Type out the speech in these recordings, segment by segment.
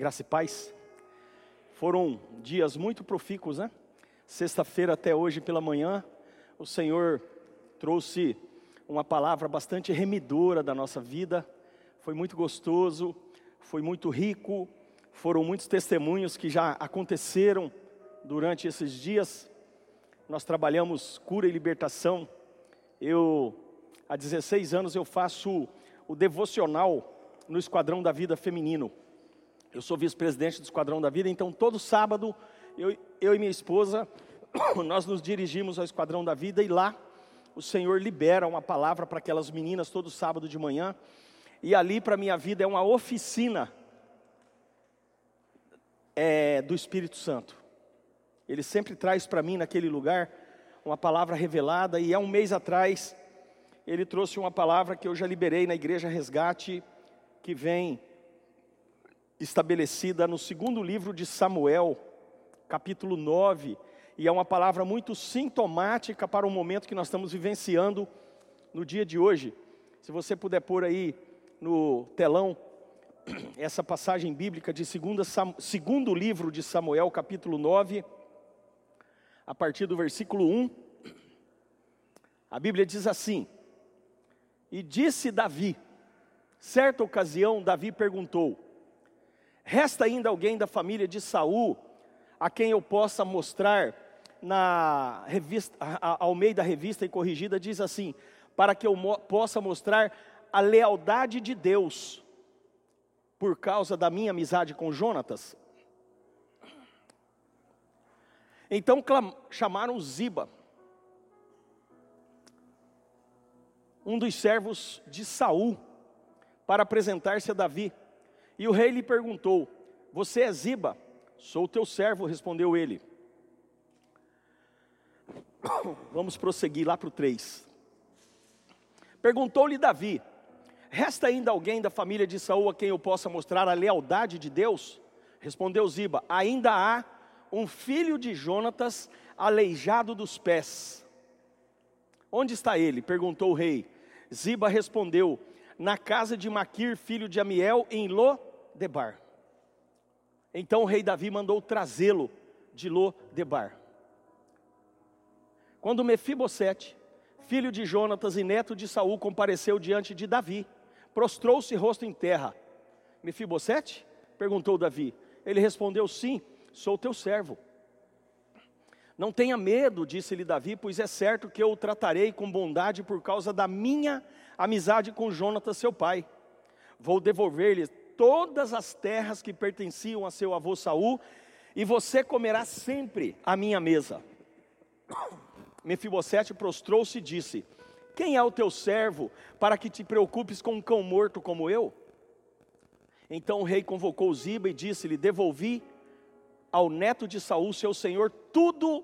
Graça e paz. Foram dias muito profícuos, né? Sexta-feira até hoje pela manhã, o Senhor trouxe uma palavra bastante remidora da nossa vida. Foi muito gostoso, foi muito rico. Foram muitos testemunhos que já aconteceram durante esses dias. Nós trabalhamos cura e libertação. Eu há 16 anos eu faço o devocional no Esquadrão da Vida Feminino. Eu sou vice-presidente do Esquadrão da Vida, então todo sábado eu, eu e minha esposa nós nos dirigimos ao Esquadrão da Vida e lá o Senhor libera uma palavra para aquelas meninas todo sábado de manhã. E ali para minha vida é uma oficina é, do Espírito Santo. Ele sempre traz para mim naquele lugar uma palavra revelada e há um mês atrás ele trouxe uma palavra que eu já liberei na igreja Resgate que vem estabelecida no segundo livro de Samuel, capítulo 9, e é uma palavra muito sintomática para o momento que nós estamos vivenciando no dia de hoje. Se você puder pôr aí no telão essa passagem bíblica de segunda, segundo livro de Samuel, capítulo 9, a partir do versículo 1, a Bíblia diz assim: E disse Davi, Certa ocasião, Davi perguntou: Resta ainda alguém da família de Saul a quem eu possa mostrar na revista, ao meio da revista e corrigida diz assim: para que eu mo possa mostrar a lealdade de Deus por causa da minha amizade com Jonatas. Então chamaram Ziba, um dos servos de Saul, para apresentar-se a Davi. E o rei lhe perguntou: Você é Ziba? Sou teu servo, respondeu ele. Vamos prosseguir lá para o 3. Perguntou-lhe Davi: Resta ainda alguém da família de Saul a quem eu possa mostrar a lealdade de Deus? Respondeu Ziba: Ainda há um filho de Jonatas aleijado dos pés. Onde está ele? perguntou o rei. Ziba respondeu: na casa de Maquir, filho de Amiel, em Lo-debar. Então o rei Davi mandou trazê-lo de Lo-debar. Quando Mefibosete, filho de Jonatas e neto de Saul, compareceu diante de Davi, prostrou-se rosto em terra. Mefibosete? perguntou Davi. Ele respondeu: Sim, sou teu servo. Não tenha medo, disse-lhe Davi, pois é certo que eu o tratarei com bondade por causa da minha amizade com Jonatas, seu pai. Vou devolver-lhe todas as terras que pertenciam a seu avô Saul, e você comerá sempre a minha mesa. Mefibosete prostrou-se e disse: Quem é o teu servo para que te preocupes com um cão morto como eu? Então o rei convocou Ziba e disse-lhe: Devolvi ao neto de Saul, seu senhor, tudo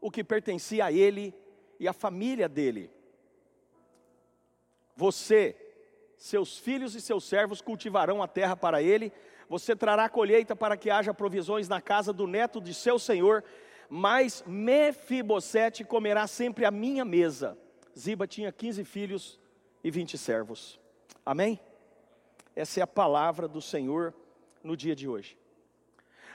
o que pertencia a ele e à família dele. Você, seus filhos e seus servos cultivarão a terra para ele, você trará colheita para que haja provisões na casa do neto de seu senhor, mas Mefibosete comerá sempre a minha mesa. Ziba tinha 15 filhos e 20 servos. Amém? Essa é a palavra do Senhor no dia de hoje.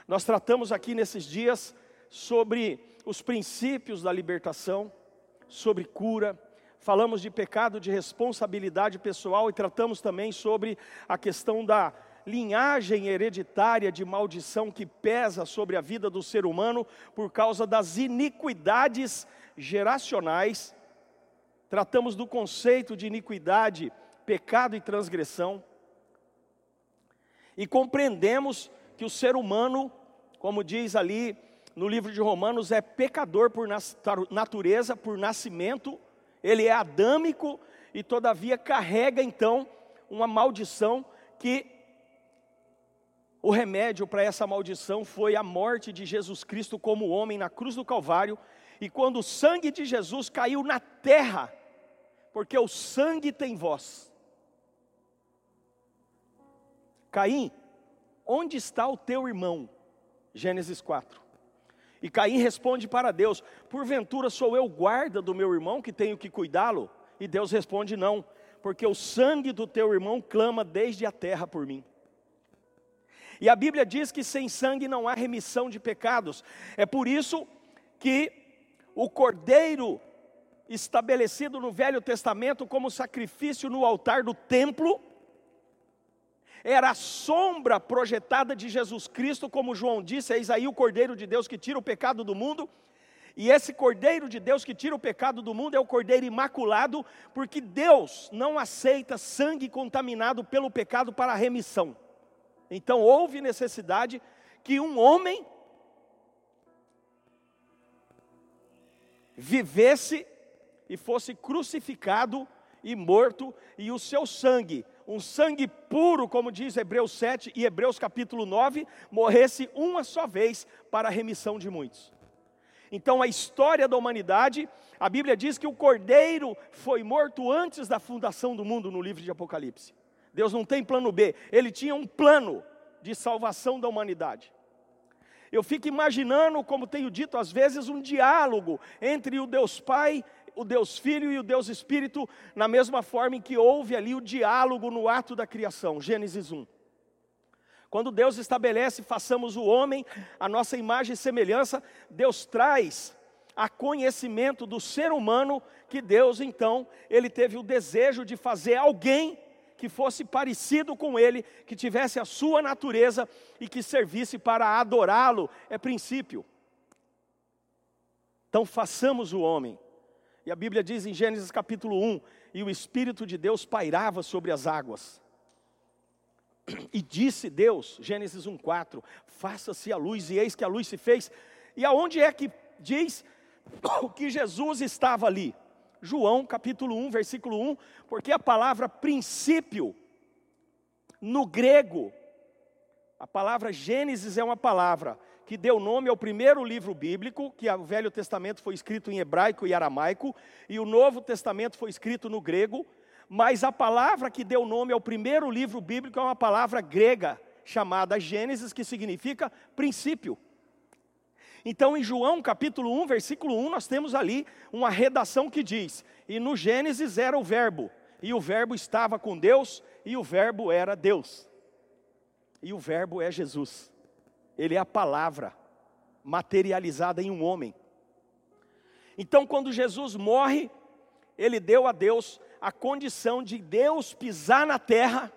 Nós tratamos aqui nesses dias sobre os princípios da libertação, sobre cura, falamos de pecado de responsabilidade pessoal e tratamos também sobre a questão da linhagem hereditária de maldição que pesa sobre a vida do ser humano por causa das iniquidades geracionais. Tratamos do conceito de iniquidade, pecado e transgressão. E compreendemos que o ser humano, como diz ali no livro de Romanos, é pecador por natureza, por nascimento, ele é adâmico e todavia carrega então uma maldição que o remédio para essa maldição foi a morte de Jesus Cristo como homem na cruz do Calvário, e quando o sangue de Jesus caiu na terra, porque o sangue tem voz. Caim, onde está o teu irmão? Gênesis 4. E Caim responde para Deus: Porventura sou eu guarda do meu irmão que tenho que cuidá-lo? E Deus responde: Não, porque o sangue do teu irmão clama desde a terra por mim. E a Bíblia diz que sem sangue não há remissão de pecados. É por isso que o cordeiro estabelecido no Velho Testamento como sacrifício no altar do templo era a sombra projetada de Jesus Cristo, como João disse, eis aí o Cordeiro de Deus que tira o pecado do mundo. E esse Cordeiro de Deus que tira o pecado do mundo é o Cordeiro imaculado, porque Deus não aceita sangue contaminado pelo pecado para a remissão. Então houve necessidade que um homem vivesse e fosse crucificado e morto, e o seu sangue um sangue puro, como diz Hebreus 7 e Hebreus capítulo 9, morresse uma só vez para a remissão de muitos. Então, a história da humanidade, a Bíblia diz que o cordeiro foi morto antes da fundação do mundo, no livro de Apocalipse. Deus não tem plano B, ele tinha um plano de salvação da humanidade. Eu fico imaginando, como tenho dito às vezes, um diálogo entre o Deus Pai o Deus Filho e o Deus Espírito, na mesma forma em que houve ali o diálogo no ato da criação, Gênesis 1. Quando Deus estabelece, façamos o homem a nossa imagem e semelhança, Deus traz a conhecimento do ser humano que Deus então, ele teve o desejo de fazer alguém que fosse parecido com ele, que tivesse a sua natureza e que servisse para adorá-lo, é princípio. Então façamos o homem e a Bíblia diz em Gênesis capítulo 1: E o Espírito de Deus pairava sobre as águas. E disse Deus, Gênesis 1,4: Faça-se a luz, e eis que a luz se fez. E aonde é que diz que Jesus estava ali? João capítulo 1, versículo 1, porque a palavra princípio, no grego, a palavra Gênesis é uma palavra que deu nome ao primeiro livro bíblico, que o Velho Testamento foi escrito em hebraico e aramaico, e o Novo Testamento foi escrito no grego, mas a palavra que deu nome ao primeiro livro bíblico é uma palavra grega, chamada Gênesis, que significa princípio. Então, em João capítulo 1, versículo 1, nós temos ali uma redação que diz: E no Gênesis era o Verbo, e o Verbo estava com Deus, e o Verbo era Deus. E o Verbo é Jesus. Ele é a palavra materializada em um homem. Então, quando Jesus morre, ele deu a Deus a condição de Deus pisar na terra,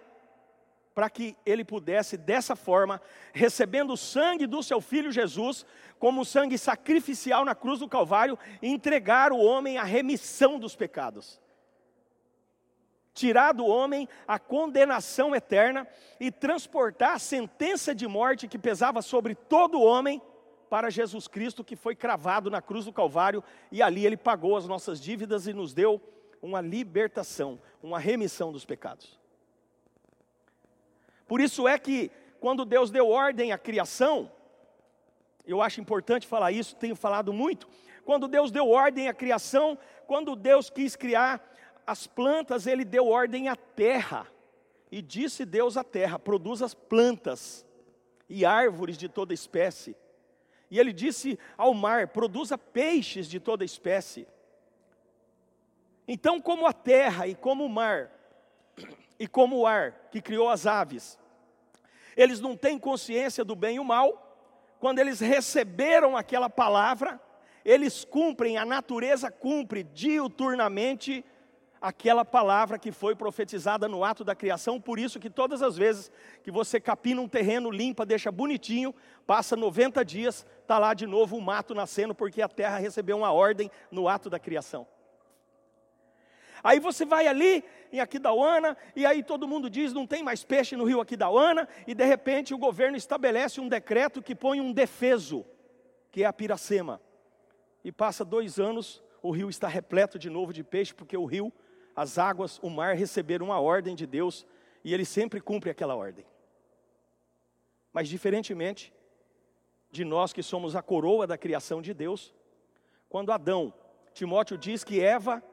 para que ele pudesse, dessa forma, recebendo o sangue do seu filho Jesus, como sangue sacrificial na cruz do Calvário, entregar o homem à remissão dos pecados tirar do homem a condenação eterna e transportar a sentença de morte que pesava sobre todo homem para Jesus Cristo, que foi cravado na cruz do Calvário, e ali ele pagou as nossas dívidas e nos deu uma libertação, uma remissão dos pecados. Por isso é que, quando Deus deu ordem à criação, eu acho importante falar isso, tenho falado muito. Quando Deus deu ordem à criação, quando Deus quis criar as plantas, ele deu ordem à terra. E disse Deus à terra: produza as plantas e árvores de toda espécie. E ele disse ao mar: produza peixes de toda espécie. Então, como a terra e como o mar, e como o ar que criou as aves, eles não têm consciência do bem e o mal, quando eles receberam aquela palavra, eles cumprem, a natureza cumpre diuturnamente aquela palavra que foi profetizada no ato da criação, por isso que todas as vezes que você capina um terreno, limpa, deixa bonitinho, passa 90 dias, está lá de novo o mato nascendo, porque a terra recebeu uma ordem no ato da criação. Aí você vai ali em Aquidauana, e aí todo mundo diz: não tem mais peixe no rio Aquidauana, e de repente o governo estabelece um decreto que põe um defeso, que é a piracema. E passa dois anos, o rio está repleto de novo de peixe, porque o rio as águas, o mar receberam uma ordem de Deus e ele sempre cumpre aquela ordem. Mas diferentemente de nós que somos a coroa da criação de Deus, quando Adão, Timóteo diz que Eva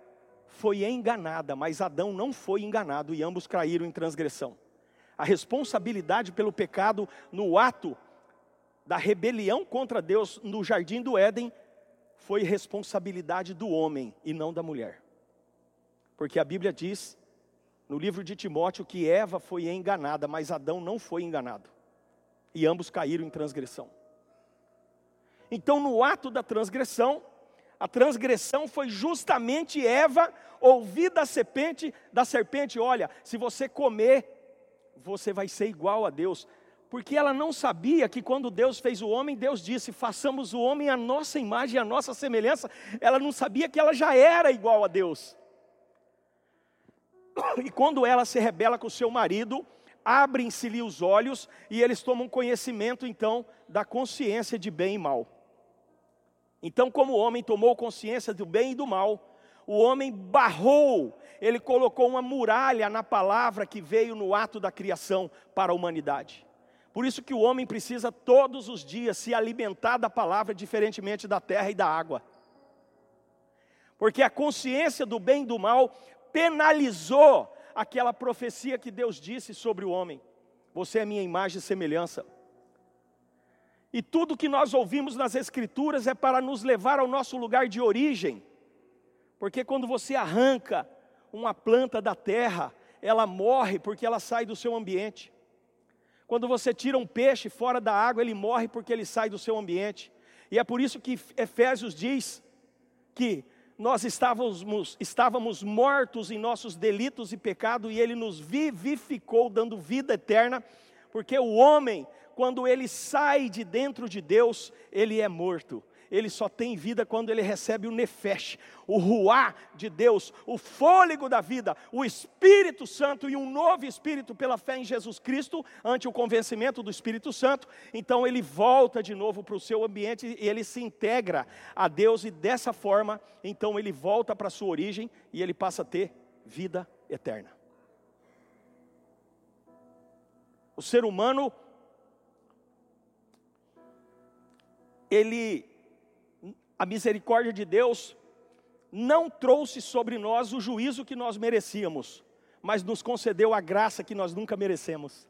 foi enganada, mas Adão não foi enganado e ambos caíram em transgressão. A responsabilidade pelo pecado no ato da rebelião contra Deus no jardim do Éden foi responsabilidade do homem e não da mulher. Porque a Bíblia diz no livro de Timóteo que Eva foi enganada, mas Adão não foi enganado. E ambos caíram em transgressão. Então, no ato da transgressão, a transgressão foi justamente Eva ouvir da serpente, da serpente, olha, se você comer, você vai ser igual a Deus. Porque ela não sabia que quando Deus fez o homem, Deus disse: façamos o homem à nossa imagem à nossa semelhança. Ela não sabia que ela já era igual a Deus. E quando ela se rebela com o seu marido, abrem-se-lhe os olhos e eles tomam conhecimento então da consciência de bem e mal. Então, como o homem tomou consciência do bem e do mal, o homem barrou, ele colocou uma muralha na palavra que veio no ato da criação para a humanidade. Por isso que o homem precisa todos os dias se alimentar da palavra, diferentemente da terra e da água. Porque a consciência do bem e do mal penalizou aquela profecia que Deus disse sobre o homem: Você é minha imagem e semelhança. E tudo que nós ouvimos nas Escrituras é para nos levar ao nosso lugar de origem. Porque quando você arranca uma planta da terra, ela morre porque ela sai do seu ambiente. Quando você tira um peixe fora da água, ele morre porque ele sai do seu ambiente. E é por isso que Efésios diz que nós estávamos, estávamos mortos em nossos delitos e pecado, e ele nos vivificou, dando vida eterna, porque o homem quando ele sai de dentro de Deus, ele é morto. Ele só tem vida quando ele recebe o nefesh, o ruá de Deus, o fôlego da vida, o Espírito Santo e um novo Espírito pela fé em Jesus Cristo, ante o convencimento do Espírito Santo. Então ele volta de novo para o seu ambiente e ele se integra a Deus e dessa forma, então ele volta para a sua origem e ele passa a ter vida eterna. O ser humano ele, a misericórdia de Deus não trouxe sobre nós o juízo que nós merecíamos, mas nos concedeu a graça que nós nunca merecemos.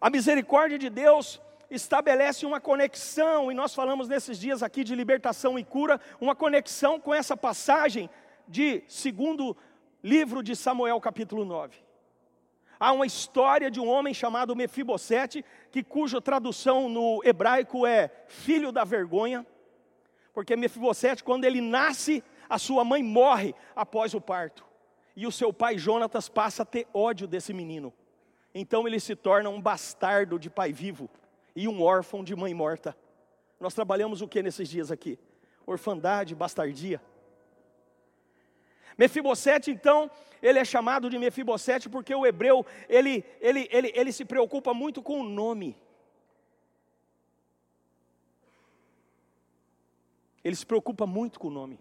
A misericórdia de Deus estabelece uma conexão, e nós falamos nesses dias aqui de libertação e cura, uma conexão com essa passagem de segundo livro de Samuel, capítulo 9 há uma história de um homem chamado Mefibosete, que cuja tradução no hebraico é filho da vergonha, porque Mefibosete, quando ele nasce, a sua mãe morre após o parto, e o seu pai Jonatas passa a ter ódio desse menino. Então ele se torna um bastardo de pai vivo e um órfão de mãe morta. Nós trabalhamos o que nesses dias aqui? Orfandade, bastardia. Mefibosete, então, ele é chamado de Mefibosete porque o hebreu, ele, ele, ele, ele se preocupa muito com o nome. Ele se preocupa muito com o nome.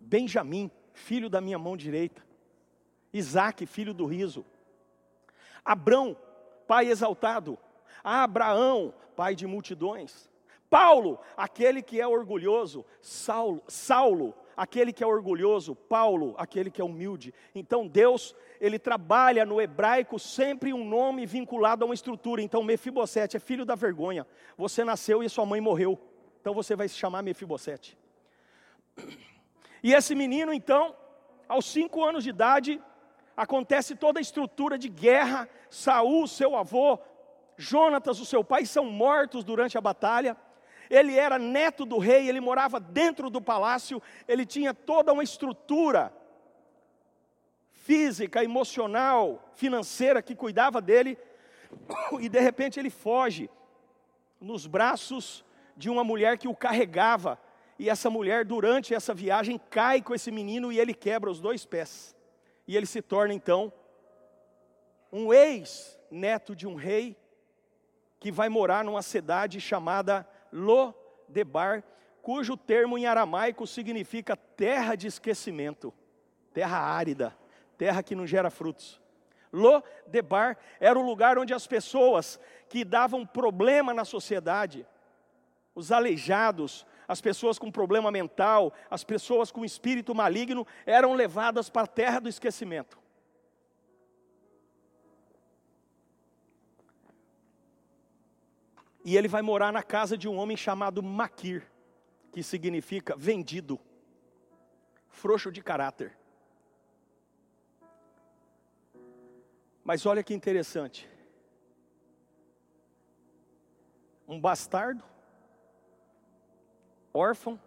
Benjamim, filho da minha mão direita. Isaac, filho do riso. Abrão, pai exaltado. Abraão, pai de multidões. Paulo, aquele que é orgulhoso. Saulo, Saulo, aquele que é orgulhoso, Paulo, aquele que é humilde. Então Deus, ele trabalha no hebraico sempre um nome vinculado a uma estrutura. Então Mefibosete é filho da vergonha. Você nasceu e sua mãe morreu. Então você vai se chamar Mefibosete. E esse menino, então, aos cinco anos de idade, acontece toda a estrutura de guerra. Saul, seu avô, Jonatas, o seu pai, são mortos durante a batalha ele era neto do rei, ele morava dentro do palácio, ele tinha toda uma estrutura física, emocional, financeira que cuidava dele, e de repente ele foge nos braços de uma mulher que o carregava, e essa mulher, durante essa viagem, cai com esse menino e ele quebra os dois pés, e ele se torna então um ex-neto de um rei que vai morar numa cidade chamada Lodebar, cujo termo em aramaico significa terra de esquecimento, terra árida, terra que não gera frutos. Lodebar era o lugar onde as pessoas que davam problema na sociedade, os aleijados, as pessoas com problema mental, as pessoas com espírito maligno, eram levadas para a terra do esquecimento. E ele vai morar na casa de um homem chamado Maquir, que significa vendido, frouxo de caráter. Mas olha que interessante. um bastardo, órfão,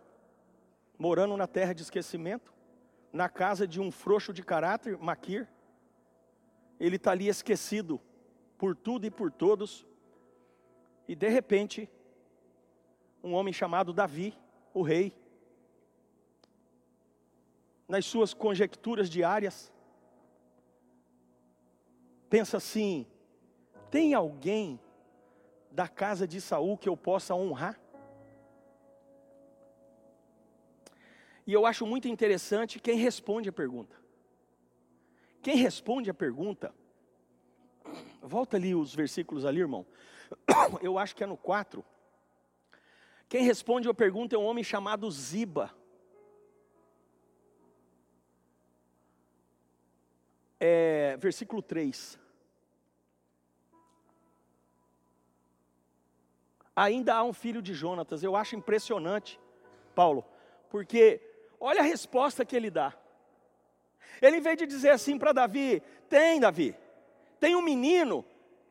morando na terra de esquecimento, na casa de um frouxo de caráter, Maquir. Ele está ali esquecido por tudo e por todos. E de repente, um homem chamado Davi, o rei, nas suas conjecturas diárias, pensa assim: tem alguém da casa de Saul que eu possa honrar? E eu acho muito interessante quem responde a pergunta. Quem responde a pergunta, volta ali os versículos ali, irmão. Eu acho que é no 4. Quem responde a pergunta é um homem chamado Ziba. É, versículo 3. Ainda há um filho de Jonatas. Eu acho impressionante, Paulo, porque olha a resposta que ele dá. Ele, em vez de dizer assim para Davi: Tem, Davi, tem um menino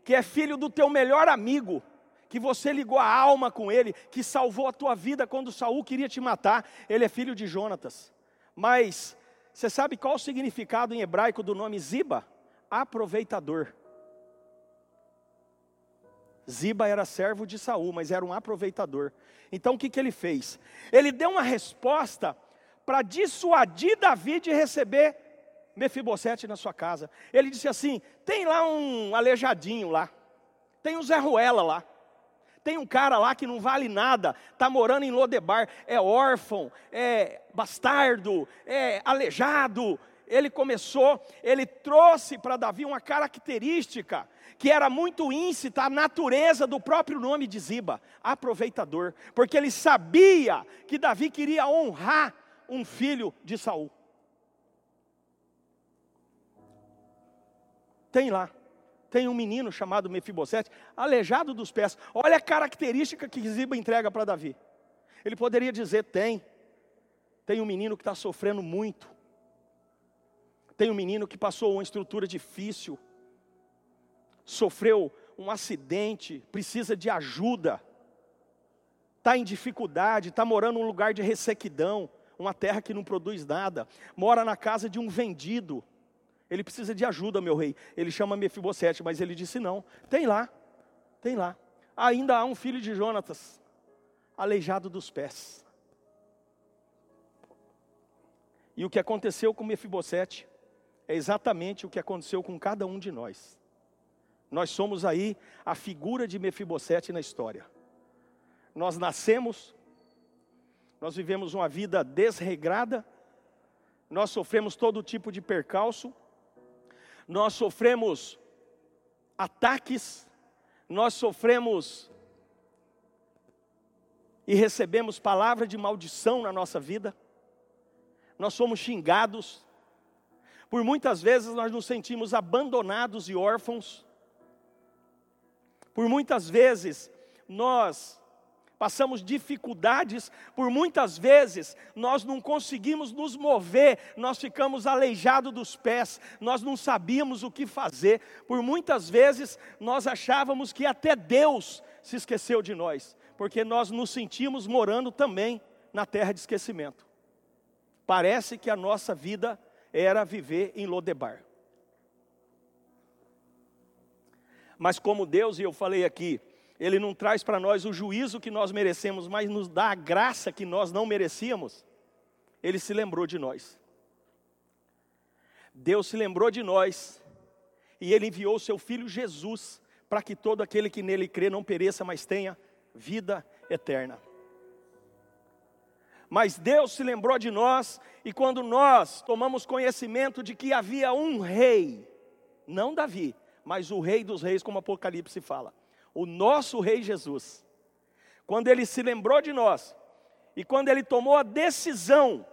que é filho do teu melhor amigo, que você ligou a alma com ele, que salvou a tua vida quando Saul queria te matar. Ele é filho de Jonatas. Mas você sabe qual o significado em hebraico do nome Ziba? Aproveitador. Ziba era servo de Saul, mas era um aproveitador. Então o que, que ele fez? Ele deu uma resposta para dissuadir Davi de receber Mefibosete na sua casa. Ele disse assim: tem lá um aleijadinho lá, tem um Zé Ruela lá, tem um cara lá que não vale nada, está morando em Lodebar, é órfão, é bastardo, é aleijado. Ele começou, ele trouxe para Davi uma característica que era muito íncita à natureza do próprio nome de Ziba, aproveitador, porque ele sabia que Davi queria honrar um filho de Saul. Tem lá, tem um menino chamado Mefibosete, aleijado dos pés. Olha a característica que Ziba entrega para Davi. Ele poderia dizer: tem, tem um menino que está sofrendo muito, tem um menino que passou uma estrutura difícil, sofreu um acidente, precisa de ajuda, está em dificuldade, está morando num lugar de ressequidão, uma terra que não produz nada, mora na casa de um vendido, ele precisa de ajuda, meu rei. Ele chama Mefibosete, mas ele disse não. Tem lá, tem lá. Ainda há um filho de Jonatas, aleijado dos pés. E o que aconteceu com Mefibosete é exatamente o que aconteceu com cada um de nós. Nós somos aí a figura de Mefibosete na história. Nós nascemos, nós vivemos uma vida desregrada, nós sofremos todo tipo de percalço, nós sofremos ataques, nós sofremos e recebemos palavra de maldição na nossa vida, nós somos xingados, por muitas vezes nós nos sentimos abandonados e órfãos, por muitas vezes nós passamos dificuldades, por muitas vezes nós não conseguimos nos mover, nós ficamos aleijados dos pés, nós não sabíamos o que fazer, por muitas vezes nós achávamos que até Deus se esqueceu de nós, porque nós nos sentimos morando também na terra de esquecimento. Parece que a nossa vida era viver em Lodebar. Mas como Deus, e eu falei aqui, ele não traz para nós o juízo que nós merecemos, mas nos dá a graça que nós não merecíamos. Ele se lembrou de nós. Deus se lembrou de nós e ele enviou o seu filho Jesus para que todo aquele que nele crê não pereça, mas tenha vida eterna. Mas Deus se lembrou de nós e quando nós tomamos conhecimento de que havia um rei, não Davi, mas o rei dos reis, como Apocalipse fala o nosso Rei Jesus, quando ele se lembrou de nós, e quando ele tomou a decisão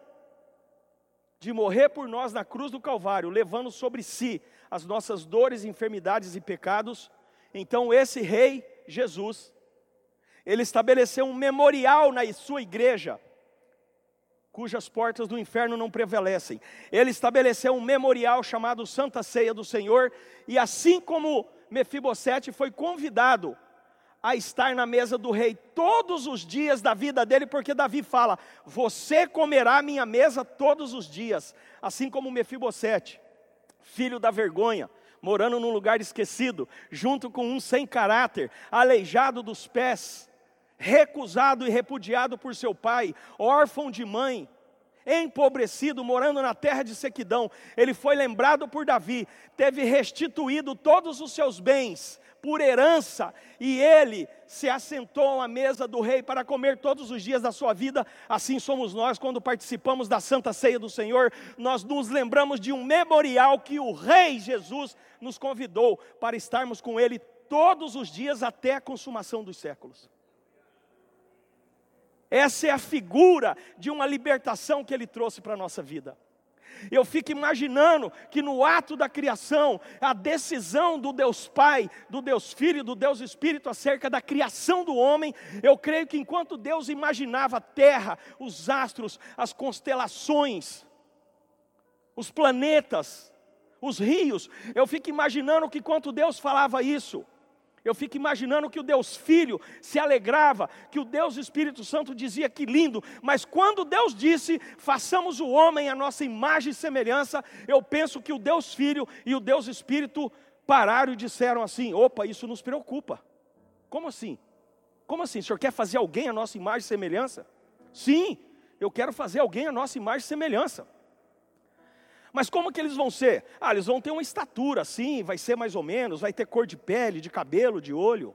de morrer por nós na cruz do Calvário, levando sobre si as nossas dores, enfermidades e pecados, então esse Rei Jesus, ele estabeleceu um memorial na sua igreja, cujas portas do inferno não prevalecem. Ele estabeleceu um memorial chamado Santa Ceia do Senhor, e assim como Mefibosete foi convidado a estar na mesa do rei todos os dias da vida dele, porque Davi fala: Você comerá minha mesa todos os dias, assim como Mefibosete, filho da vergonha, morando num lugar esquecido, junto com um sem caráter, aleijado dos pés, recusado e repudiado por seu pai, órfão de mãe, empobrecido, morando na terra de sequidão. Ele foi lembrado por Davi, teve restituído todos os seus bens por herança, e ele se assentou à mesa do rei para comer todos os dias da sua vida. Assim somos nós, quando participamos da Santa Ceia do Senhor, nós nos lembramos de um memorial que o Rei Jesus nos convidou para estarmos com ele todos os dias até a consumação dos séculos. Essa é a figura de uma libertação que ele trouxe para a nossa vida. Eu fico imaginando que no ato da criação, a decisão do Deus Pai, do Deus Filho, do Deus Espírito acerca da criação do homem, eu creio que enquanto Deus imaginava a terra, os astros, as constelações, os planetas, os rios, eu fico imaginando que enquanto Deus falava isso, eu fico imaginando que o Deus Filho se alegrava, que o Deus Espírito Santo dizia que lindo, mas quando Deus disse, façamos o homem a nossa imagem e semelhança, eu penso que o Deus Filho e o Deus Espírito pararam e disseram assim: opa, isso nos preocupa. Como assim? Como assim? O senhor quer fazer alguém a nossa imagem e semelhança? Sim, eu quero fazer alguém a nossa imagem e semelhança. Mas como que eles vão ser? Ah, eles vão ter uma estatura assim, vai ser mais ou menos, vai ter cor de pele, de cabelo, de olho.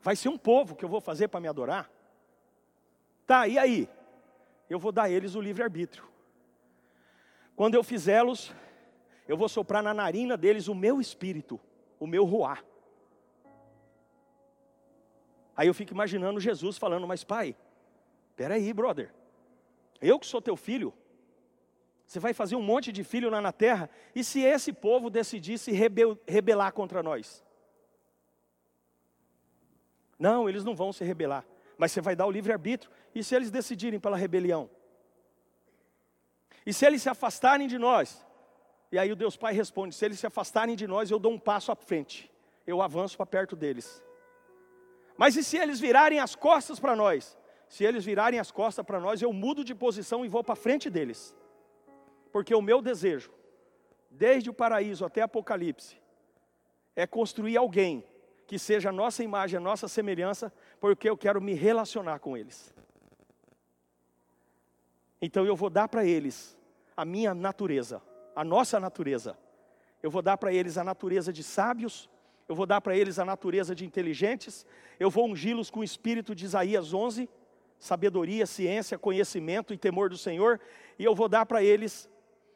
Vai ser um povo que eu vou fazer para me adorar? Tá, e aí? Eu vou dar a eles o livre-arbítrio. Quando eu fizê-los, eu vou soprar na narina deles o meu espírito, o meu ruá. Aí eu fico imaginando Jesus falando, mas pai, peraí, brother. Eu que sou teu filho, você vai fazer um monte de filho lá na terra, e se esse povo decidir se rebel, rebelar contra nós? Não, eles não vão se rebelar, mas você vai dar o livre-arbítrio, e se eles decidirem pela rebelião? E se eles se afastarem de nós? E aí o Deus Pai responde: se eles se afastarem de nós, eu dou um passo à frente, eu avanço para perto deles. Mas e se eles virarem as costas para nós? Se eles virarem as costas para nós, eu mudo de posição e vou para frente deles. Porque o meu desejo, desde o paraíso até Apocalipse, é construir alguém que seja a nossa imagem, a nossa semelhança, porque eu quero me relacionar com eles. Então eu vou dar para eles a minha natureza, a nossa natureza. Eu vou dar para eles a natureza de sábios, eu vou dar para eles a natureza de inteligentes, eu vou ungí-los com o espírito de Isaías 11, sabedoria, ciência, conhecimento e temor do Senhor, e eu vou dar para eles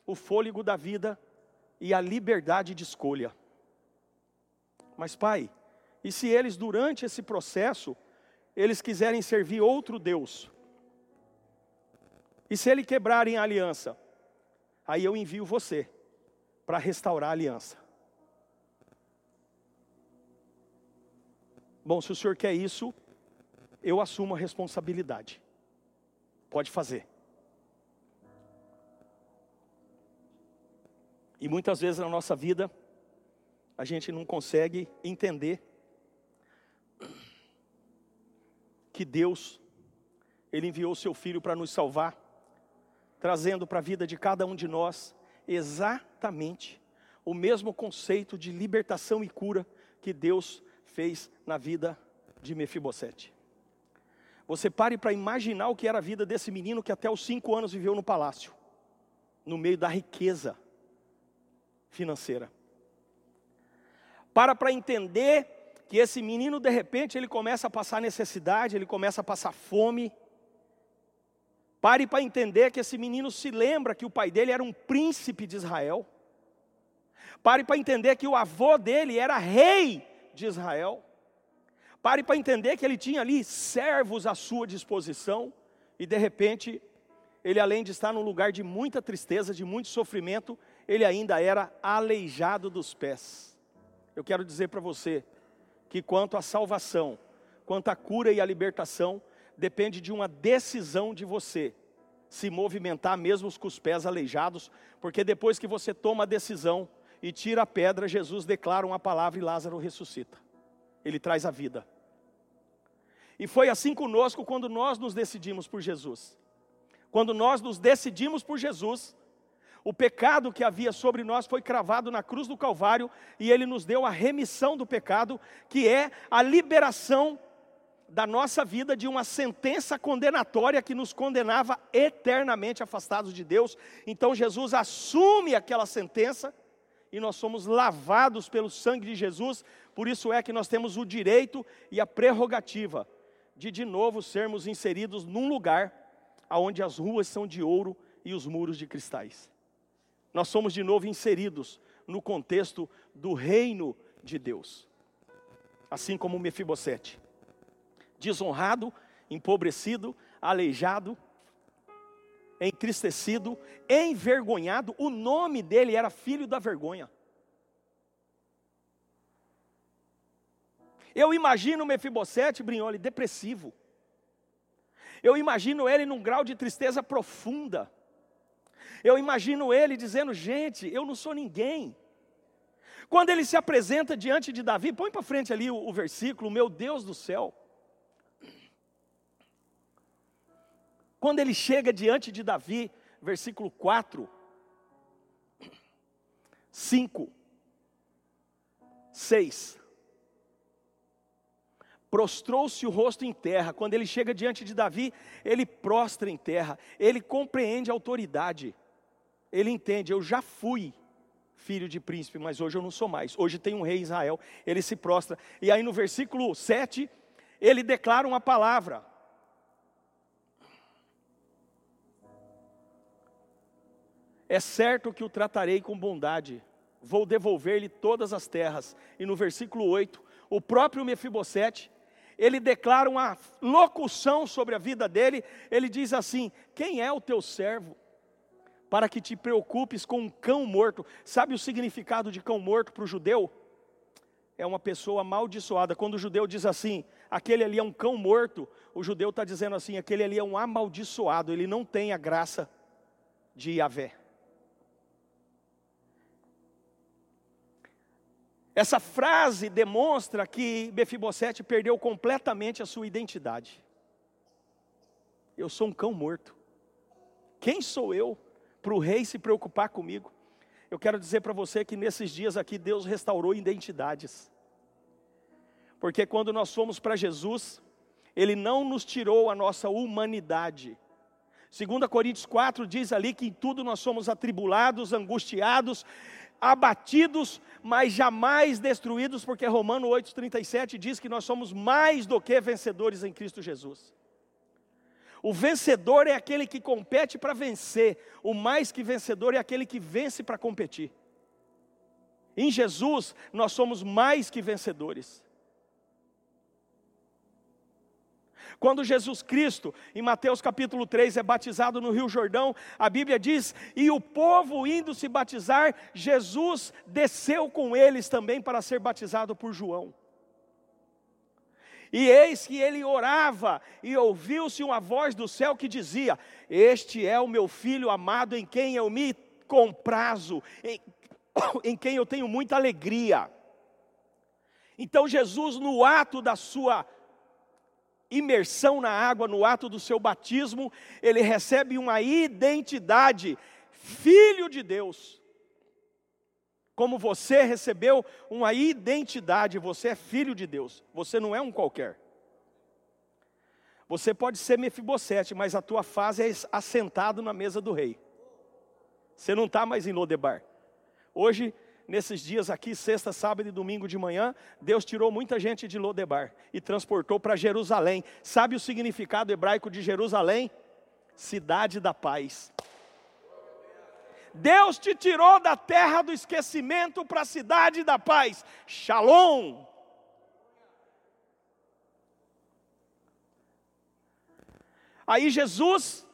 o fôlego da vida e a liberdade de escolha. Mas, Pai, e se eles, durante esse processo, eles quiserem servir outro Deus? E se eles quebrarem a aliança? Aí eu envio você para restaurar a aliança. Bom, se o senhor quer isso, eu assumo a responsabilidade. Pode fazer. E muitas vezes na nossa vida, a gente não consegue entender que Deus, Ele enviou Seu Filho para nos salvar, trazendo para a vida de cada um de nós exatamente o mesmo conceito de libertação e cura que Deus fez na vida de Mefibosete. Você pare para imaginar o que era a vida desse menino que até os cinco anos viveu no palácio, no meio da riqueza financeira. Para para entender que esse menino, de repente, ele começa a passar necessidade, ele começa a passar fome. Pare para entender que esse menino se lembra que o pai dele era um príncipe de Israel. Pare para entender que o avô dele era rei de Israel. Pare para entender que ele tinha ali servos à sua disposição e de repente ele além de estar num lugar de muita tristeza, de muito sofrimento, ele ainda era aleijado dos pés. Eu quero dizer para você que quanto à salvação, quanto à cura e à libertação, depende de uma decisão de você se movimentar mesmo com os pés aleijados, porque depois que você toma a decisão, e tira a pedra, Jesus declara uma palavra e Lázaro ressuscita. Ele traz a vida. E foi assim conosco quando nós nos decidimos por Jesus. Quando nós nos decidimos por Jesus, o pecado que havia sobre nós foi cravado na cruz do Calvário e ele nos deu a remissão do pecado, que é a liberação da nossa vida de uma sentença condenatória que nos condenava eternamente afastados de Deus. Então Jesus assume aquela sentença e nós somos lavados pelo sangue de Jesus, por isso é que nós temos o direito e a prerrogativa de de novo sermos inseridos num lugar onde as ruas são de ouro e os muros de cristais. Nós somos de novo inseridos no contexto do reino de Deus. Assim como Mefibosete, desonrado, empobrecido, aleijado, entristecido, envergonhado, o nome dele era filho da vergonha. Eu imagino Mefibosete, Brignoli, depressivo. Eu imagino ele num grau de tristeza profunda. Eu imagino ele dizendo: gente, eu não sou ninguém. Quando ele se apresenta diante de Davi, põe para frente ali o, o versículo, meu Deus do céu. Quando ele chega diante de Davi, versículo 4, 5, 6 prostrou-se o rosto em terra. Quando ele chega diante de Davi, ele prostra em terra. Ele compreende a autoridade. Ele entende, eu já fui filho de príncipe, mas hoje eu não sou mais. Hoje tem um rei Israel. Ele se prostra. E aí no versículo 7, ele declara uma palavra. É certo que o tratarei com bondade, vou devolver-lhe todas as terras. E no versículo 8, o próprio Mefibosete, ele declara uma locução sobre a vida dele, ele diz assim: Quem é o teu servo? Para que te preocupes com um cão morto. Sabe o significado de cão morto para o judeu? É uma pessoa amaldiçoada. Quando o judeu diz assim, aquele ali é um cão morto, o judeu está dizendo assim, aquele ali é um amaldiçoado, ele não tem a graça de Yahvé. Essa frase demonstra que Mefibosete perdeu completamente a sua identidade. Eu sou um cão morto. Quem sou eu para o rei se preocupar comigo? Eu quero dizer para você que nesses dias aqui Deus restaurou identidades. Porque quando nós fomos para Jesus, Ele não nos tirou a nossa humanidade. 2 Coríntios 4 diz ali que em tudo nós somos atribulados, angustiados, abatidos, mas jamais destruídos, porque Romano 8,37 diz que nós somos mais do que vencedores em Cristo Jesus. O vencedor é aquele que compete para vencer, o mais que vencedor é aquele que vence para competir. Em Jesus, nós somos mais que vencedores. Quando Jesus Cristo, em Mateus capítulo 3, é batizado no Rio Jordão, a Bíblia diz: E o povo indo se batizar, Jesus desceu com eles também para ser batizado por João. E eis que ele orava, e ouviu-se uma voz do céu que dizia: Este é o meu filho amado em quem eu me comprazo, em, em quem eu tenho muita alegria. Então Jesus, no ato da sua imersão na água, no ato do seu batismo, ele recebe uma identidade, filho de Deus. Como você recebeu uma identidade, você é filho de Deus, você não é um qualquer. Você pode ser Mefibosete, mas a tua fase é assentado na mesa do rei. Você não está mais em Lodebar. Hoje nesses dias aqui, sexta, sábado e domingo de manhã, Deus tirou muita gente de Lodebar e transportou para Jerusalém. Sabe o significado hebraico de Jerusalém? Cidade da paz. Deus te tirou da terra do esquecimento para a cidade da paz. Shalom. Aí Jesus,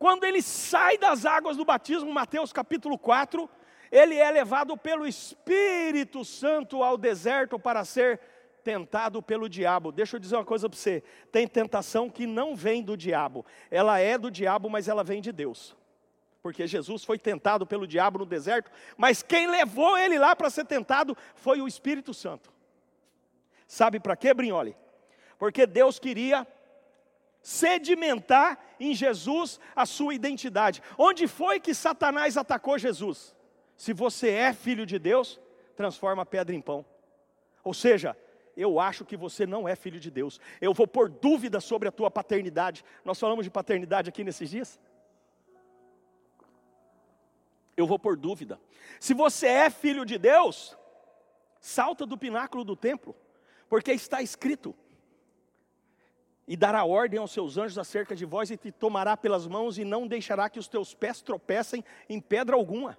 quando ele sai das águas do batismo, Mateus capítulo 4, ele é levado pelo Espírito Santo ao deserto para ser tentado pelo diabo. Deixa eu dizer uma coisa para você: tem tentação que não vem do diabo, ela é do diabo, mas ela vem de Deus. porque Jesus foi tentado pelo diabo no deserto, mas quem levou ele lá para ser tentado foi o Espírito Santo. Sabe para quê, Brinholi? Porque Deus queria sedimentar em Jesus a sua identidade. Onde foi que Satanás atacou Jesus? Se você é filho de Deus, transforma a pedra em pão. Ou seja, eu acho que você não é filho de Deus. Eu vou pôr dúvida sobre a tua paternidade. Nós falamos de paternidade aqui nesses dias? Eu vou pôr dúvida. Se você é filho de Deus, salta do pináculo do templo, porque está escrito: e dará ordem aos seus anjos acerca de vós, e te tomará pelas mãos, e não deixará que os teus pés tropecem em pedra alguma.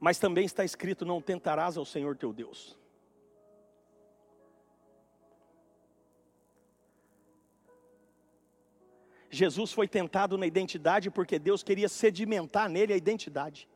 Mas também está escrito: não tentarás ao Senhor teu Deus. Jesus foi tentado na identidade porque Deus queria sedimentar nele a identidade.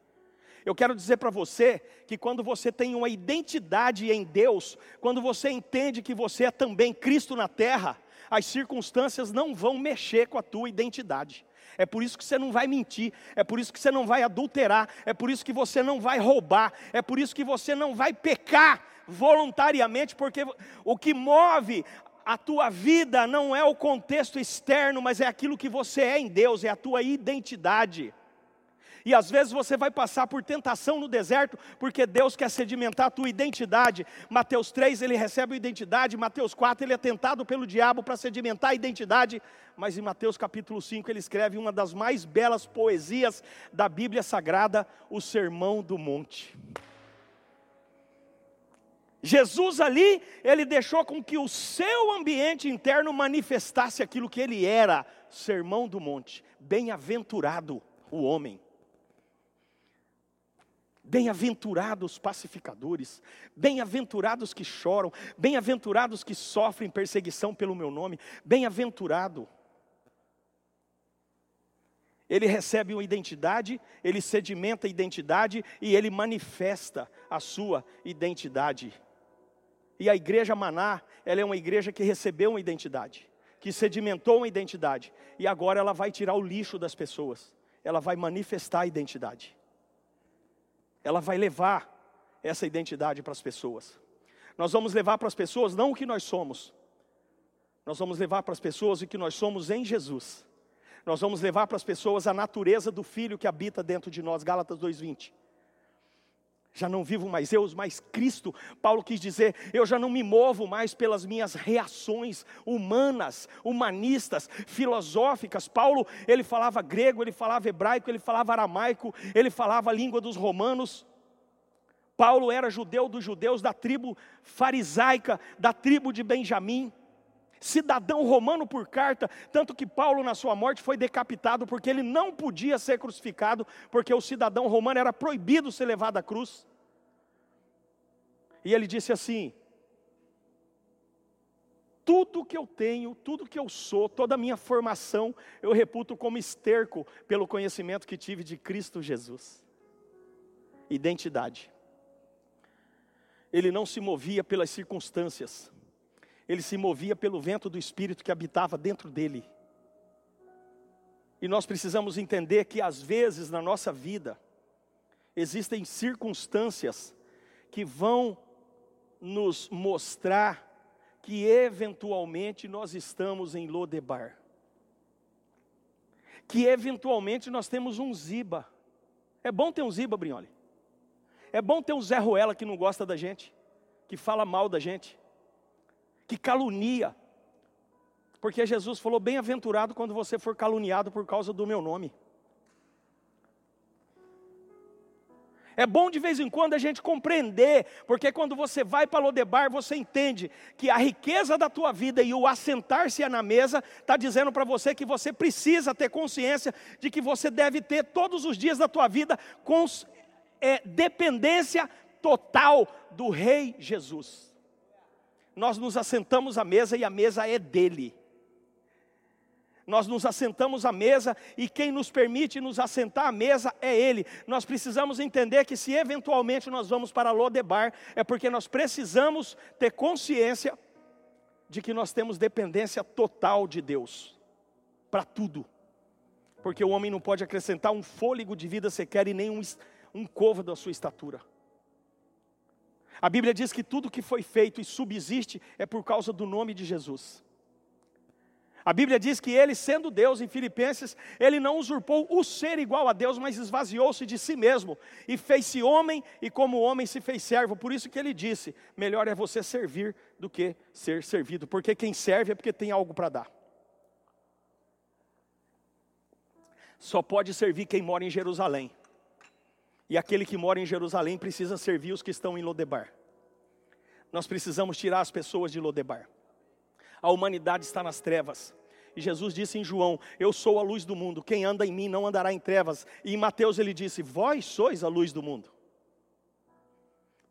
Eu quero dizer para você que quando você tem uma identidade em Deus, quando você entende que você é também Cristo na terra, as circunstâncias não vão mexer com a tua identidade. É por isso que você não vai mentir, é por isso que você não vai adulterar, é por isso que você não vai roubar, é por isso que você não vai pecar voluntariamente, porque o que move a tua vida não é o contexto externo, mas é aquilo que você é em Deus, é a tua identidade. E às vezes você vai passar por tentação no deserto, porque Deus quer sedimentar a tua identidade. Mateus 3 ele recebe a identidade, Mateus 4 ele é tentado pelo diabo para sedimentar a identidade, mas em Mateus capítulo 5 ele escreve uma das mais belas poesias da Bíblia Sagrada, o Sermão do Monte. Jesus ali, ele deixou com que o seu ambiente interno manifestasse aquilo que ele era, sermão do monte. Bem-aventurado o homem. Bem-aventurados os pacificadores, bem-aventurados que choram, bem-aventurados que sofrem perseguição pelo meu nome, bem-aventurado. Ele recebe uma identidade, ele sedimenta a identidade e ele manifesta a sua identidade. E a igreja Maná, ela é uma igreja que recebeu uma identidade, que sedimentou uma identidade, e agora ela vai tirar o lixo das pessoas, ela vai manifestar a identidade, ela vai levar essa identidade para as pessoas. Nós vamos levar para as pessoas não o que nós somos, nós vamos levar para as pessoas o que nós somos em Jesus. Nós vamos levar para as pessoas a natureza do Filho que habita dentro de nós, Gálatas 2,20 já não vivo mais eu, mas Cristo. Paulo quis dizer: eu já não me movo mais pelas minhas reações humanas, humanistas, filosóficas. Paulo, ele falava grego, ele falava hebraico, ele falava aramaico, ele falava a língua dos romanos. Paulo era judeu dos judeus da tribo farisaica, da tribo de Benjamim cidadão romano por carta, tanto que Paulo, na sua morte, foi decapitado porque ele não podia ser crucificado, porque o cidadão romano era proibido ser levado à cruz. E ele disse assim: tudo que eu tenho, tudo que eu sou, toda a minha formação, eu reputo como esterco pelo conhecimento que tive de Cristo Jesus. Identidade. Ele não se movia pelas circunstâncias ele se movia pelo vento do Espírito que habitava dentro dele. E nós precisamos entender que às vezes na nossa vida existem circunstâncias que vão nos mostrar que eventualmente nós estamos em Lodebar. Que eventualmente nós temos um Ziba. É bom ter um Ziba, Brignoli. É bom ter um Zé Ruela que não gosta da gente, que fala mal da gente que calunia. Porque Jesus falou: bem-aventurado quando você for caluniado por causa do meu nome. É bom de vez em quando a gente compreender, porque quando você vai para Lodebar, você entende que a riqueza da tua vida e o assentar-se na mesa está dizendo para você que você precisa ter consciência de que você deve ter todos os dias da tua vida com, é, dependência total do Rei Jesus nós nos assentamos à mesa e a mesa é dele. Nós nos assentamos à mesa e quem nos permite nos assentar à mesa é Ele. Nós precisamos entender que se eventualmente nós vamos para Lodebar, é porque nós precisamos ter consciência de que nós temos dependência total de Deus para tudo. porque o homem não pode acrescentar um fôlego de vida sequer e nem um, um covo da sua estatura. A Bíblia diz que tudo que foi feito e subsiste é por causa do nome de Jesus. A Bíblia diz que ele, sendo Deus, em Filipenses, ele não usurpou o ser igual a Deus, mas esvaziou-se de si mesmo e fez-se homem, e como homem se fez servo. Por isso que ele disse: melhor é você servir do que ser servido, porque quem serve é porque tem algo para dar. Só pode servir quem mora em Jerusalém. E aquele que mora em Jerusalém precisa servir os que estão em Lodebar. Nós precisamos tirar as pessoas de Lodebar. A humanidade está nas trevas. E Jesus disse em João: Eu sou a luz do mundo, quem anda em mim não andará em trevas. E em Mateus ele disse: Vós sois a luz do mundo.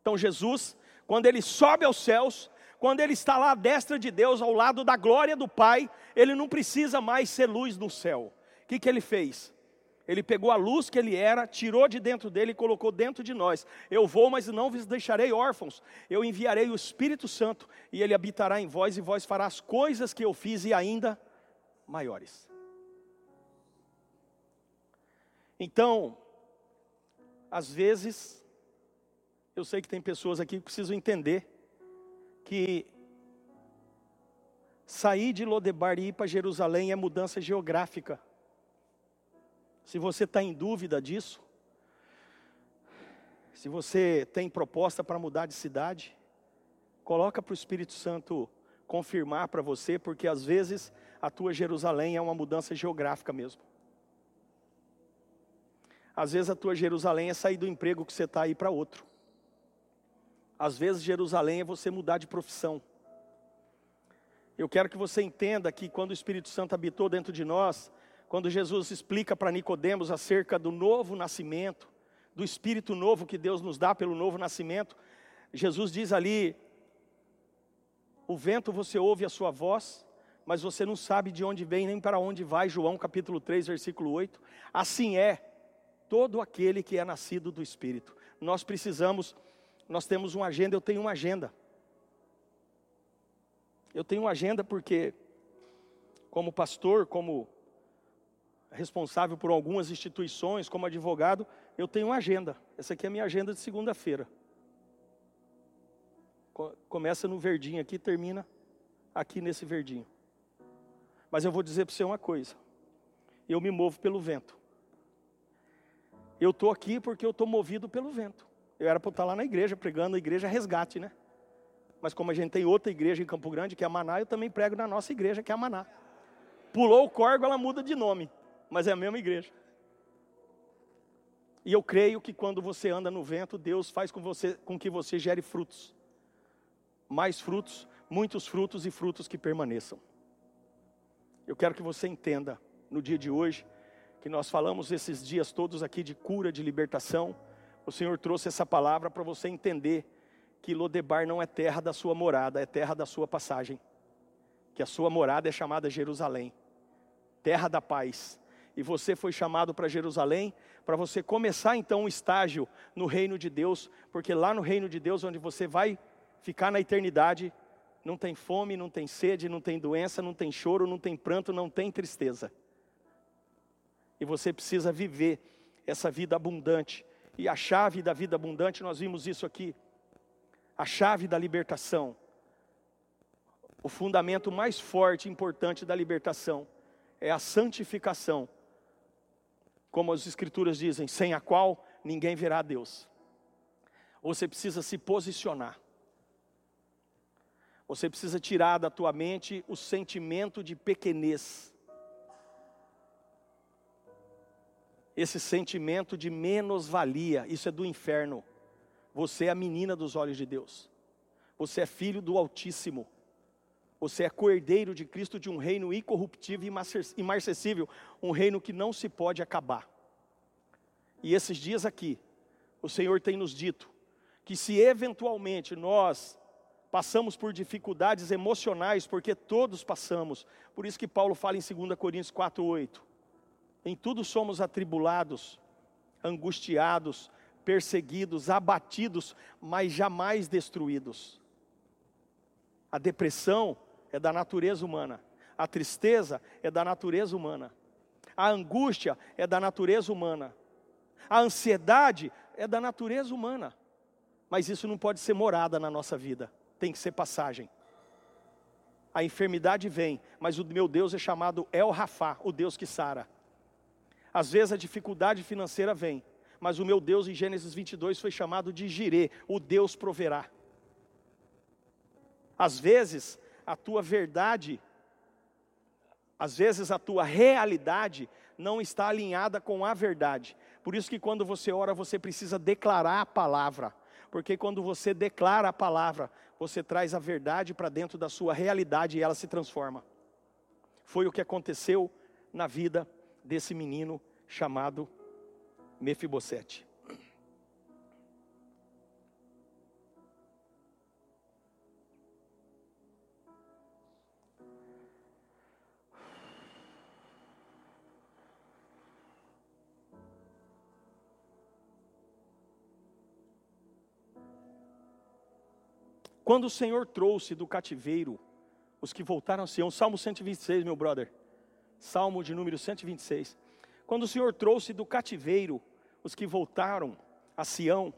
Então Jesus, quando ele sobe aos céus, quando ele está lá à destra de Deus, ao lado da glória do Pai, ele não precisa mais ser luz no céu. O que, que ele fez? Ele pegou a luz que ele era, tirou de dentro dele e colocou dentro de nós. Eu vou, mas não vos deixarei órfãos. Eu enviarei o Espírito Santo e ele habitará em vós e vós fará as coisas que eu fiz e ainda maiores. Então, às vezes, eu sei que tem pessoas aqui que precisam entender que sair de Lodebar e ir para Jerusalém é mudança geográfica. Se você está em dúvida disso, se você tem proposta para mudar de cidade, coloca para o Espírito Santo confirmar para você, porque às vezes a tua Jerusalém é uma mudança geográfica mesmo. Às vezes a tua Jerusalém é sair do emprego que você está aí para outro. Às vezes Jerusalém é você mudar de profissão. Eu quero que você entenda que quando o Espírito Santo habitou dentro de nós, quando Jesus explica para Nicodemos acerca do novo nascimento, do espírito novo que Deus nos dá pelo novo nascimento, Jesus diz ali: o vento você ouve a sua voz, mas você não sabe de onde vem nem para onde vai. João capítulo 3, versículo 8. Assim é todo aquele que é nascido do espírito. Nós precisamos, nós temos uma agenda, eu tenho uma agenda. Eu tenho uma agenda porque como pastor, como responsável por algumas instituições, como advogado, eu tenho uma agenda. Essa aqui é a minha agenda de segunda-feira. Começa no verdinho aqui, termina aqui nesse verdinho. Mas eu vou dizer para você uma coisa: eu me movo pelo vento. Eu estou aqui porque eu estou movido pelo vento. Eu era para estar lá na igreja, pregando a igreja resgate, né? Mas como a gente tem outra igreja em Campo Grande, que é a Maná, eu também prego na nossa igreja, que é a Maná. Pulou o corgo, ela muda de nome mas é a mesma igreja. E eu creio que quando você anda no vento, Deus faz com, você, com que você gere frutos. Mais frutos, muitos frutos e frutos que permaneçam. Eu quero que você entenda, no dia de hoje, que nós falamos esses dias todos aqui de cura, de libertação. O Senhor trouxe essa palavra para você entender que Lodebar não é terra da sua morada, é terra da sua passagem. Que a sua morada é chamada Jerusalém, terra da paz, e você foi chamado para Jerusalém, para você começar então um estágio no reino de Deus, porque lá no reino de Deus, onde você vai ficar na eternidade, não tem fome, não tem sede, não tem doença, não tem choro, não tem pranto, não tem tristeza. E você precisa viver essa vida abundante. E a chave da vida abundante, nós vimos isso aqui. A chave da libertação. O fundamento mais forte e importante da libertação é a santificação como as escrituras dizem, sem a qual ninguém verá a Deus. Você precisa se posicionar. Você precisa tirar da tua mente o sentimento de pequenez. Esse sentimento de menos-valia, isso é do inferno. Você é a menina dos olhos de Deus. Você é filho do Altíssimo. Você é cordeiro de Cristo de um reino incorruptível e imarcessível, um reino que não se pode acabar. E esses dias aqui, o Senhor tem nos dito que se eventualmente nós passamos por dificuldades emocionais, porque todos passamos, por isso que Paulo fala em 2 Coríntios 4:8. Em tudo somos atribulados, angustiados, perseguidos, abatidos, mas jamais destruídos. A depressão é da natureza humana. A tristeza é da natureza humana. A angústia é da natureza humana. A ansiedade é da natureza humana. Mas isso não pode ser morada na nossa vida, tem que ser passagem. A enfermidade vem, mas o meu Deus é chamado El Rafá, o Deus que sara. Às vezes a dificuldade financeira vem, mas o meu Deus em Gênesis 22 foi chamado de Jirê, o Deus proverá. Às vezes a tua verdade, às vezes a tua realidade não está alinhada com a verdade. Por isso que quando você ora, você precisa declarar a palavra. Porque quando você declara a palavra, você traz a verdade para dentro da sua realidade e ela se transforma. Foi o que aconteceu na vida desse menino chamado Mefibosete. Quando o Senhor trouxe do cativeiro os que voltaram a Sião, Salmo 126, meu brother, Salmo de número 126. Quando o Senhor trouxe do cativeiro os que voltaram a Sião,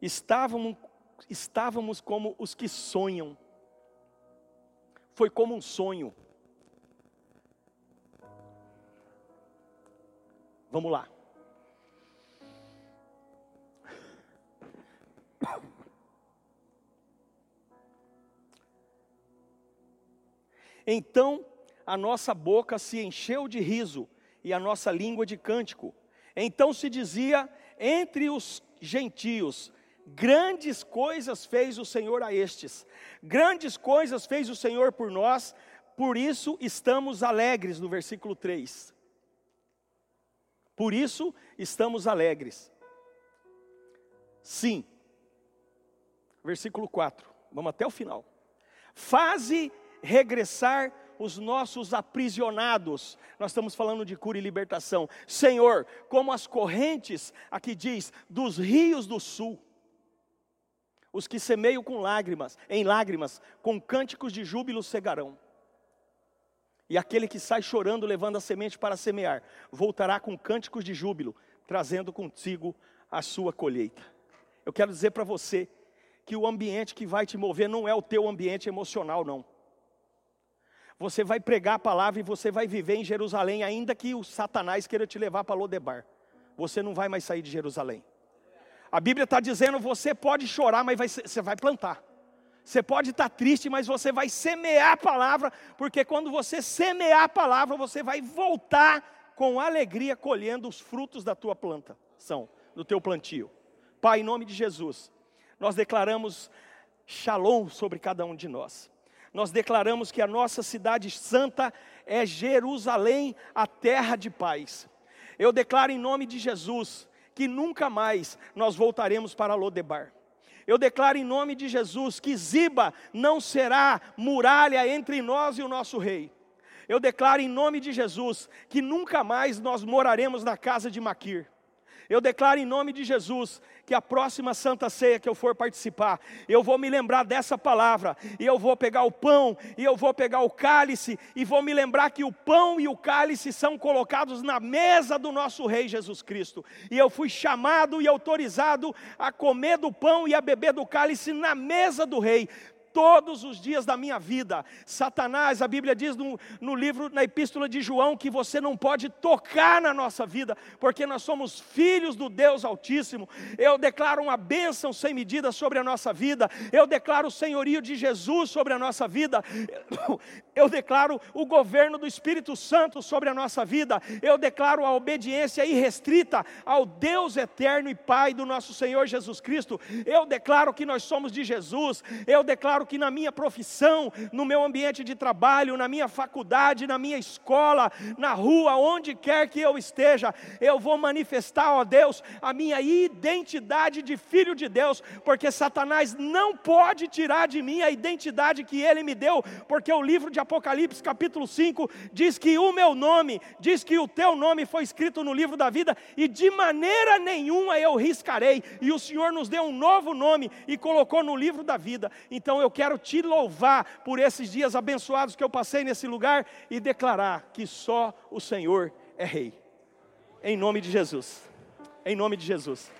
estávamos, estávamos como os que sonham. Foi como um sonho. Vamos lá. Então a nossa boca se encheu de riso e a nossa língua de cântico. Então se dizia entre os gentios: Grandes coisas fez o Senhor a estes, grandes coisas fez o Senhor por nós, por isso estamos alegres, no versículo 3. Por isso estamos alegres. Sim. Versículo 4. Vamos até o final. Faze regressar os nossos aprisionados. Nós estamos falando de cura e libertação. Senhor, como as correntes, aqui diz, dos rios do sul. Os que semeiam com lágrimas, em lágrimas, com cânticos de júbilo cegarão. E aquele que sai chorando, levando a semente para semear, voltará com cânticos de júbilo, trazendo consigo a sua colheita. Eu quero dizer para você que o ambiente que vai te mover não é o teu ambiente emocional, não. Você vai pregar a palavra e você vai viver em Jerusalém, ainda que o Satanás queira te levar para Lodebar. Você não vai mais sair de Jerusalém. A Bíblia está dizendo: você pode chorar, mas vai, você vai plantar. Você pode estar tá triste, mas você vai semear a palavra, porque quando você semear a palavra, você vai voltar com alegria colhendo os frutos da tua plantação, do teu plantio. Pai, em nome de Jesus, nós declaramos shalom sobre cada um de nós nós declaramos que a nossa cidade santa é Jerusalém, a terra de paz. Eu declaro em nome de Jesus que nunca mais nós voltaremos para Lodebar. Eu declaro em nome de Jesus que Ziba não será muralha entre nós e o nosso rei. Eu declaro em nome de Jesus que nunca mais nós moraremos na casa de Maquir. Eu declaro em nome de Jesus que a próxima santa ceia que eu for participar, eu vou me lembrar dessa palavra, e eu vou pegar o pão, e eu vou pegar o cálice, e vou me lembrar que o pão e o cálice são colocados na mesa do nosso Rei Jesus Cristo. E eu fui chamado e autorizado a comer do pão e a beber do cálice na mesa do Rei todos os dias da minha vida. Satanás, a Bíblia diz no, no, livro, na epístola de João, que você não pode tocar na nossa vida, porque nós somos filhos do Deus Altíssimo. Eu declaro uma bênção sem medida sobre a nossa vida, eu declaro o senhorio de Jesus sobre a nossa vida, eu declaro o governo do Espírito Santo sobre a nossa vida, eu declaro a obediência irrestrita ao Deus eterno e Pai do nosso Senhor Jesus Cristo, eu declaro que nós somos de Jesus, eu declaro declaro que na minha profissão, no meu ambiente de trabalho, na minha faculdade, na minha escola, na rua, onde quer que eu esteja, eu vou manifestar, ó Deus, a minha identidade de filho de Deus, porque Satanás não pode tirar de mim a identidade que ele me deu, porque o livro de Apocalipse, capítulo 5, diz que o meu nome, diz que o teu nome foi escrito no livro da vida, e de maneira nenhuma eu riscarei, e o Senhor nos deu um novo nome e colocou no livro da vida. Então eu quero te louvar por esses dias abençoados que eu passei nesse lugar e declarar que só o Senhor é rei. Em nome de Jesus. Em nome de Jesus.